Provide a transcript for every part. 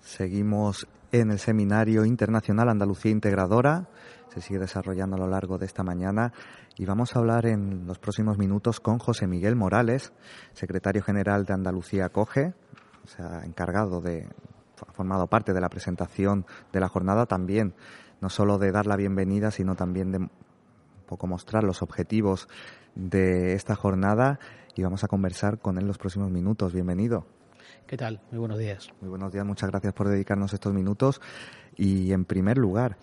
Seguimos en el Seminario Internacional Andalucía Integradora. Se sigue desarrollando a lo largo de esta mañana y vamos a hablar en los próximos minutos con José Miguel Morales, secretario general de Andalucía Coge, o sea, encargado de, ha formado parte de la presentación de la jornada también, no solo de dar la bienvenida, sino también de un poco mostrar los objetivos de esta jornada y vamos a conversar con él los próximos minutos. Bienvenido. ¿Qué tal? Muy buenos días. Muy buenos días, muchas gracias por dedicarnos estos minutos. Y en primer lugar,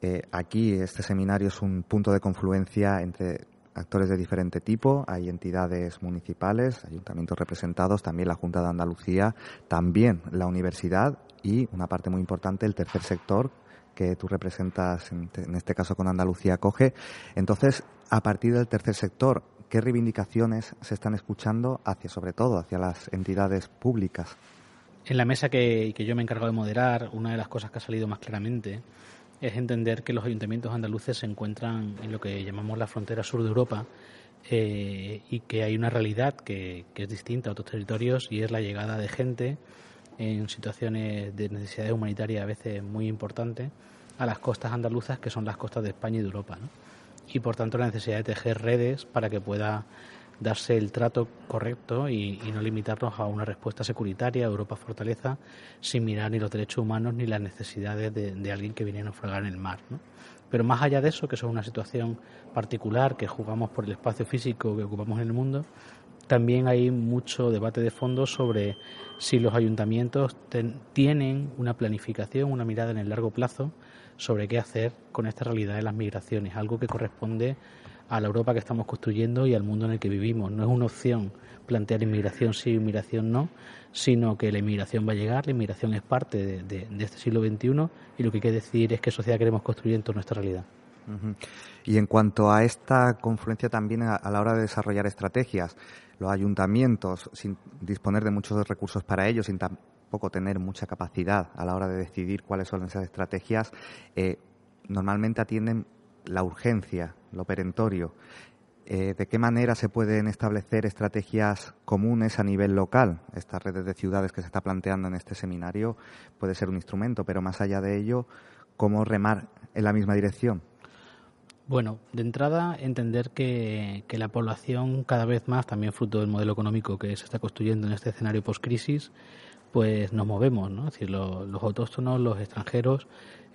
eh, aquí este seminario es un punto de confluencia entre actores de diferente tipo, hay entidades municipales, ayuntamientos representados, también la Junta de Andalucía, también la universidad y una parte muy importante, el tercer sector que tú representas, en este caso con Andalucía Coge. Entonces, a partir del tercer sector, ¿Qué reivindicaciones se están escuchando hacia, sobre todo, hacia las entidades públicas? En la mesa que, yo me he encargado de moderar, una de las cosas que ha salido más claramente es entender que los ayuntamientos andaluces se encuentran en lo que llamamos la frontera sur de Europa eh, y que hay una realidad que, que, es distinta a otros territorios y es la llegada de gente en situaciones de necesidades humanitarias a veces muy importantes a las costas andaluzas que son las costas de España y de Europa. y por tanto la necesidad de tejer redes para que pueda darse el trato correcto y, no limitarnos a una respuesta securitaria, Europa fortaleza, sin mirar ni los derechos humanos ni las necesidades de, alguien que viene a naufragar en el mar. Pero más allá de eso, que eso es una situación particular, que jugamos por el espacio físico que ocupamos en el mundo, también hay mucho debate de fondo sobre si los ayuntamientos tienen una planificación, una mirada en el largo plazo sobre qué hacer con esta realidad de las migraciones, algo que corresponde a la Europa que estamos construyendo y al mundo en el que vivimos. No es una opción plantear inmigración sí, inmigración no, sino que la inmigración va a llegar, la inmigración es parte de, este siglo XXI y lo que hay que decir es qué sociedad queremos construir en toda nuestra realidad. Y en cuanto a esta confluencia también a, la hora de desarrollar estrategias, los ayuntamientos, sin disponer de muchos recursos para ello, sin poco tener mucha capacidad a la hora de decidir cuáles son esas estrategias, eh, normalmente atienden la urgencia, lo perentorio. Eh, ¿De qué manera se pueden establecer estrategias comunes a nivel local? Estas redes de ciudades que se está planteando en este seminario puede ser un instrumento, pero más allá de ello, ¿cómo remar en la misma dirección? Bueno, de entrada, entender que, que, la población cada vez más, también fruto del modelo económico que se está construyendo en este escenario post-crisis, pues nos movemos, ¿no? Es decir, los, autóctonos, los extranjeros,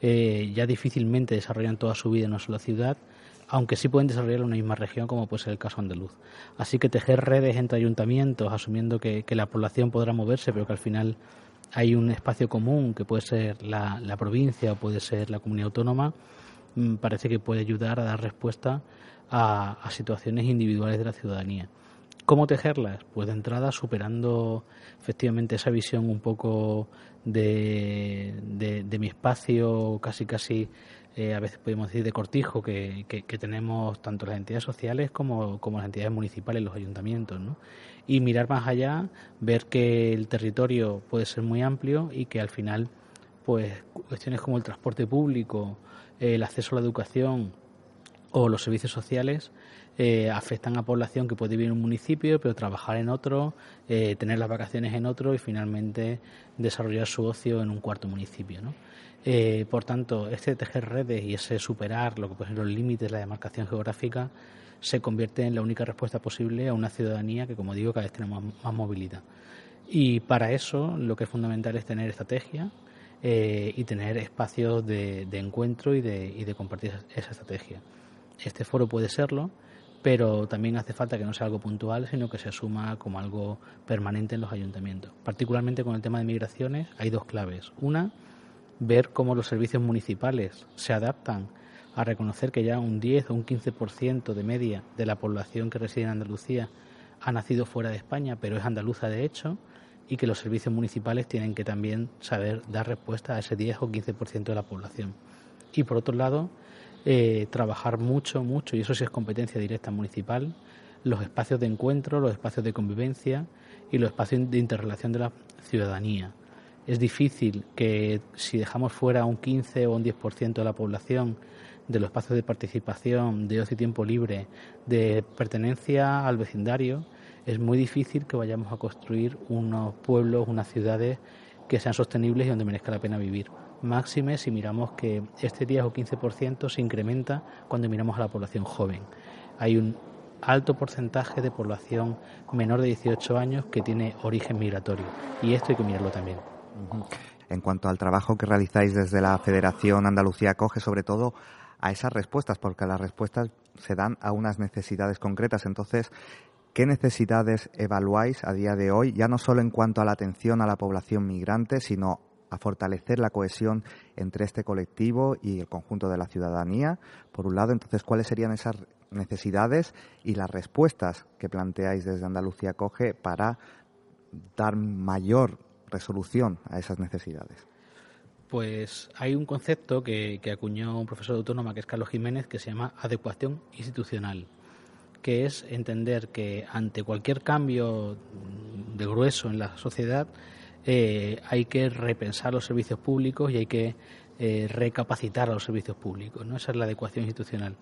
eh, ya difícilmente desarrollan toda su vida en una sola ciudad, aunque sí pueden desarrollar en una misma región, como puede ser el caso andaluz. Así que tejer redes entre ayuntamientos, asumiendo que, la población podrá moverse, pero que al final hay un espacio común, que puede ser la, provincia o puede ser la comunidad autónoma, parece que puede ayudar a dar respuesta a situaciones individuales de la ciudadanía. ¿Cómo tejerlas? Pues de entrada superando efectivamente esa visión un poco de, de, mi espacio, casi casi eh, a veces podemos decir de cortijo, que, que, tenemos tanto las entidades sociales como, como, las entidades municipales, los ayuntamientos. ¿no? Y mirar más allá, ver que el territorio puede ser muy amplio y que al final pues cuestiones como el transporte público, el acceso a la educación o los servicios sociales eh, afectan a población que puede vivir en un municipio, pero trabajar en otro, eh, tener las vacaciones en otro y finalmente desarrollar su ocio en un cuarto municipio. ¿no? Eh, por tanto, este tejer redes y ese superar lo que los límites de la demarcación geográfica se convierte en la única respuesta posible a una ciudadanía que, como digo, cada vez tiene más, movilidad. Y para eso lo que es fundamental es tener estrategia, y tener espacios de, encuentro y de, y de, compartir esa estrategia. Este foro puede serlo, pero también hace falta que no sea algo puntual, sino que se asuma como algo permanente en los ayuntamientos. Particularmente con el tema de migraciones hay dos claves. Una, ver cómo los servicios municipales se adaptan a reconocer que ya un 10 o un 15% de media de la población que reside en Andalucía ha nacido fuera de España, pero es andaluza de hecho, y que los servicios municipales tienen que también saber dar respuesta a ese 10 o 15% de la población. Y por otro lado, eh, trabajar mucho, mucho, y eso sí es competencia directa municipal, los espacios de encuentro, los espacios de convivencia y los espacios de interrelación de la ciudadanía. Es difícil que si dejamos fuera un 15 o un 10% de la población de los espacios de participación, de ocio y tiempo libre, de pertenencia al vecindario, es muy difícil que vayamos a construir unos pueblos, unas ciudades que sean sostenibles y donde merezca la pena vivir. Máxime si miramos que este 10 o 15% se incrementa cuando miramos a la población joven. Hay un alto porcentaje de población menor de 18 años que tiene origen migratorio y esto hay que mirarlo también. En cuanto al trabajo que realizáis desde la Federación Andalucía Coge, sobre todo a esas respuestas, porque las respuestas se dan a unas necesidades concretas. Entonces, ¿qué necesidades evaluáis a día de hoy, ya no solo en cuanto a la atención a la población migrante, sino a fortalecer la cohesión entre este colectivo y el conjunto de la ciudadanía? Por un lado, entonces, ¿cuáles serían esas necesidades y las respuestas que planteáis desde Andalucía Coge para dar mayor resolución a esas necesidades? Pues hay un concepto que, acuñó un profesor de autónoma, que es Carlos Jiménez, que se llama adecuación institucional, que es entender que ante cualquier cambio de grueso en la sociedad eh, hay que repensar los servicios públicos y hay que eh, recapacitar a los servicios públicos. ¿no? Esa es la adecuación institucional.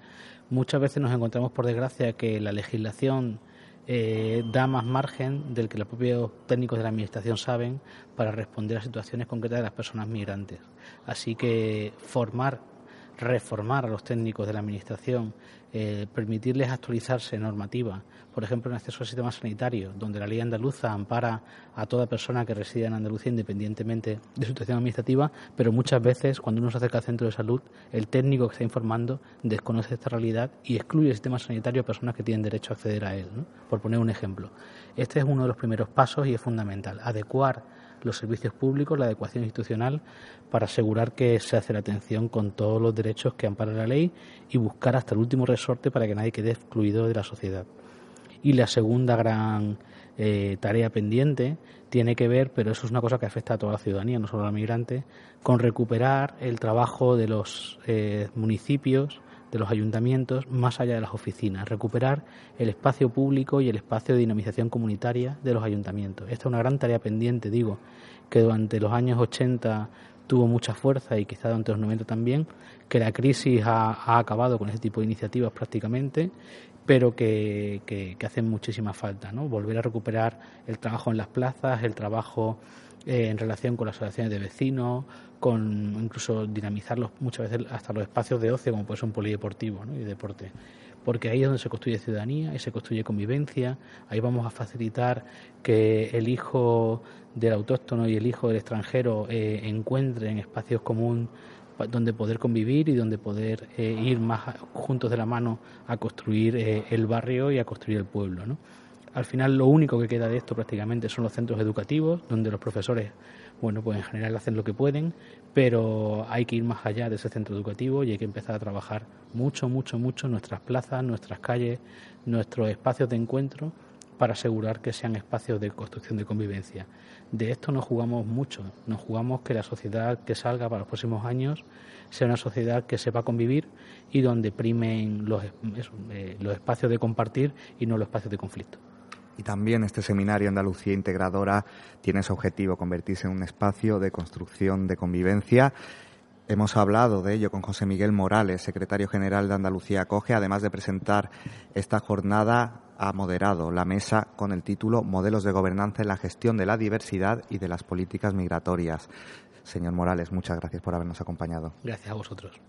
Muchas veces nos encontramos, por desgracia, que la legislación eh, da más margen del que los propios técnicos de la Administración saben para responder a situaciones concretas de las personas migrantes. Así que formar reformar a los técnicos de la Administración, eh, permitirles actualizarse normativa, por ejemplo, en acceso al sistema sanitario, donde la ley andaluza ampara a toda persona que reside en Andalucía independientemente de su situación administrativa, pero muchas veces cuando uno se acerca al centro de salud, el técnico que está informando desconoce esta realidad y excluye el sistema sanitario a personas que tienen derecho a acceder a él, por poner un ejemplo. Este es uno de los primeros pasos y es fundamental, adecuar los servicios públicos, la adecuación institucional, para asegurar que se hace la atención con todos los derechos que ampara la ley y buscar hasta el último resorte para que nadie quede excluido de la sociedad. Y la segunda gran eh, tarea pendiente tiene que ver, pero eso es una cosa que afecta a toda la ciudadanía, no solo a los migrantes, con recuperar el trabajo de los eh, municipios de los ayuntamientos más allá de las oficinas, recuperar el espacio público y el espacio de dinamización comunitaria de los ayuntamientos. Esta es una gran tarea pendiente, digo, que durante los años 80 tuvo mucha fuerza y quizá durante los 90 también, que la crisis ha, acabado con ese tipo de iniciativas prácticamente, pero que, que, que hacen muchísima falta, ¿no? Volver a recuperar el trabajo en las plazas, el trabajo eh, en relación con las asociaciones de vecinos, con incluso dinamizarlos muchas veces hasta los espacios de ocio, como puede ser un polideportivo y deporte. Porque ahí es donde se construye ciudadanía y se construye convivencia. Ahí vamos a facilitar que el hijo del autóctono y el hijo del extranjero eh, encuentren espacios comunes donde poder convivir y donde poder eh, ir más juntos de la mano a construir el barrio y a construir el pueblo. ¿no? Al final lo único que queda de esto prácticamente son los centros educativos, donde los profesores, bueno, pues en general hacen lo que pueden, pero hay que ir más allá de ese centro educativo y hay que empezar a trabajar mucho, mucho, mucho nuestras plazas, nuestras calles, nuestros espacios de encuentro para asegurar que sean espacios de construcción de convivencia. De esto nos jugamos mucho, nos jugamos que la sociedad que salga para los próximos años sea una sociedad que sepa convivir y donde primen los, eh, los espacios de compartir y no los espacios de conflicto. Y también este seminario Andalucía Integradora tiene su objetivo convertirse en un espacio de construcción de convivencia. Hemos hablado de ello con José Miguel Morales, secretario general de Andalucía Acoge, además de presentar esta jornada ha moderado la mesa con el título Modelos de gobernanza en la gestión de la diversidad y de las políticas migratorias. Señor Morales, muchas gracias por habernos acompañado. Gracias a vosotros.